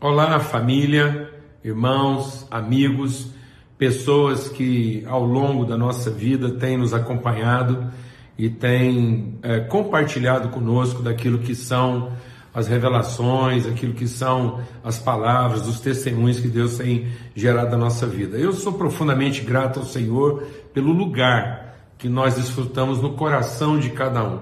Olá, família, irmãos, amigos, pessoas que ao longo da nossa vida têm nos acompanhado e têm é, compartilhado conosco daquilo que são as revelações, aquilo que são as palavras, os testemunhos que Deus tem gerado na nossa vida. Eu sou profundamente grato ao Senhor pelo lugar que nós desfrutamos no coração de cada um.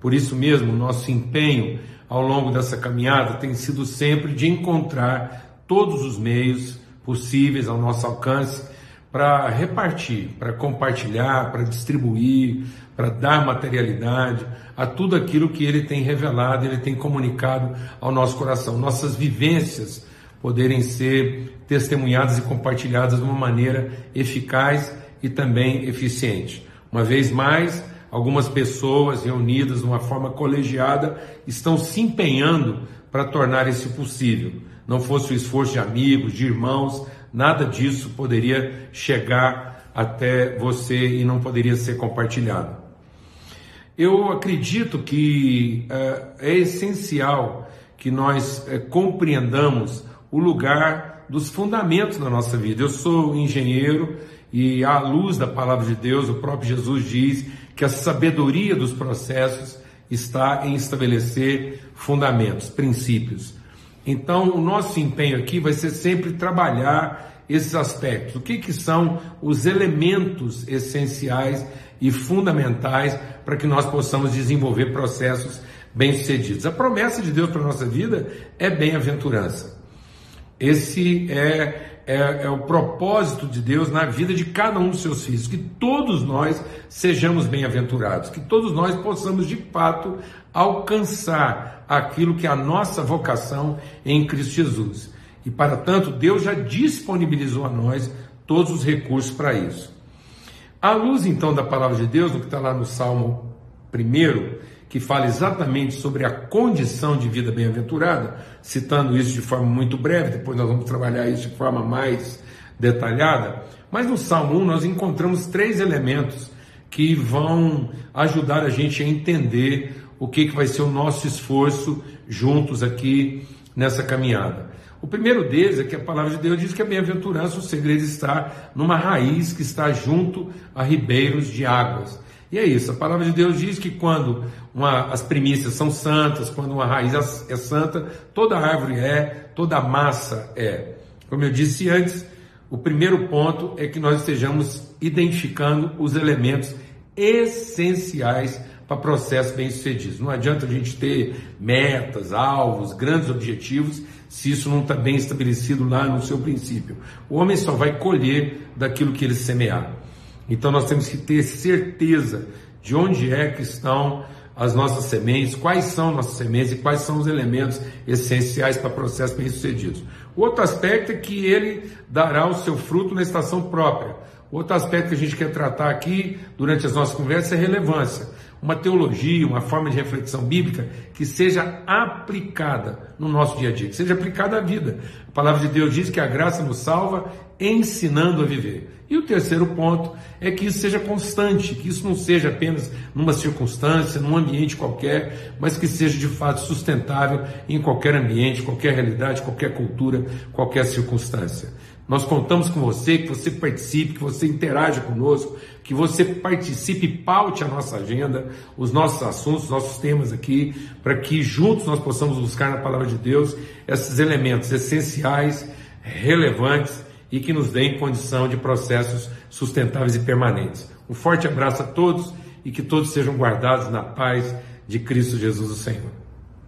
Por isso mesmo, nosso empenho ao longo dessa caminhada tem sido sempre de encontrar todos os meios possíveis ao nosso alcance para repartir, para compartilhar, para distribuir, para dar materialidade a tudo aquilo que ele tem revelado, ele tem comunicado ao nosso coração. Nossas vivências poderem ser testemunhadas e compartilhadas de uma maneira eficaz e também eficiente. Uma vez mais, algumas pessoas reunidas de uma forma colegiada estão se empenhando para tornar isso possível. Não fosse o esforço de amigos, de irmãos, nada disso poderia chegar até você e não poderia ser compartilhado. Eu acredito que é, é essencial que nós é, compreendamos o lugar dos fundamentos da nossa vida. Eu sou engenheiro e, à luz da palavra de Deus, o próprio Jesus diz que a sabedoria dos processos está em estabelecer fundamentos, princípios. Então, o nosso empenho aqui vai ser sempre trabalhar esses aspectos. O que, que são os elementos essenciais e fundamentais para que nós possamos desenvolver processos bem-sucedidos? A promessa de Deus para a nossa vida é bem-aventurança. Esse é é, é, o propósito de Deus na vida de cada um dos seus filhos, que todos nós sejamos bem-aventurados, que todos nós possamos de fato alcançar aquilo que é a nossa vocação em Cristo Jesus. E para tanto, Deus já disponibilizou a nós todos os recursos para isso. À luz então da palavra de Deus, no que está lá no Salmo 1, que fala exatamente sobre a condição de vida bem-aventurada, citando isso de forma muito breve, depois nós vamos trabalhar isso de forma mais detalhada. Mas no Salmo 1 nós encontramos três elementos que vão ajudar a gente a entender o que, que vai ser o nosso esforço juntos aqui nessa caminhada. O primeiro deles é que a palavra de Deus diz que a bem-aventurança, o segredo está numa raiz que está junto a ribeiros de águas. E é isso, a palavra de Deus diz que quando uma, as primícias são santas, quando uma raiz é santa, toda árvore é, toda massa é. Como eu disse antes, o primeiro ponto é que nós estejamos identificando os elementos essenciais para processos bem-sucedidos. Não adianta a gente ter metas, alvos, grandes objetivos, se isso não está bem estabelecido lá no seu princípio. O homem só vai colher daquilo que ele semear. Então nós temos que ter certeza de onde é que estão as nossas sementes, quais são nossas sementes e quais são os elementos essenciais para processos bem-sucedidos. Outro aspecto é que ele dará o seu fruto na estação própria. Outro aspecto que a gente quer tratar aqui durante as nossas conversas é relevância. Uma teologia, uma forma de reflexão bíblica que seja aplicada no nosso dia a dia, que seja aplicada à vida. A palavra de Deus diz que a graça nos salva ensinando a viver. E o terceiro ponto é que isso seja constante, que isso não seja apenas numa circunstância, num ambiente qualquer, mas que seja de fato sustentável em qualquer ambiente, qualquer realidade, qualquer cultura, qualquer circunstância. Nós contamos com você, que você participe, que você interaja conosco, que você participe e paute a nossa agenda, os nossos assuntos, os nossos temas aqui, para que juntos nós possamos buscar na palavra de Deus esses elementos essenciais, relevantes e que nos deem condição de processos sustentáveis e permanentes. Um forte abraço a todos e que todos sejam guardados na paz de Cristo Jesus o Senhor.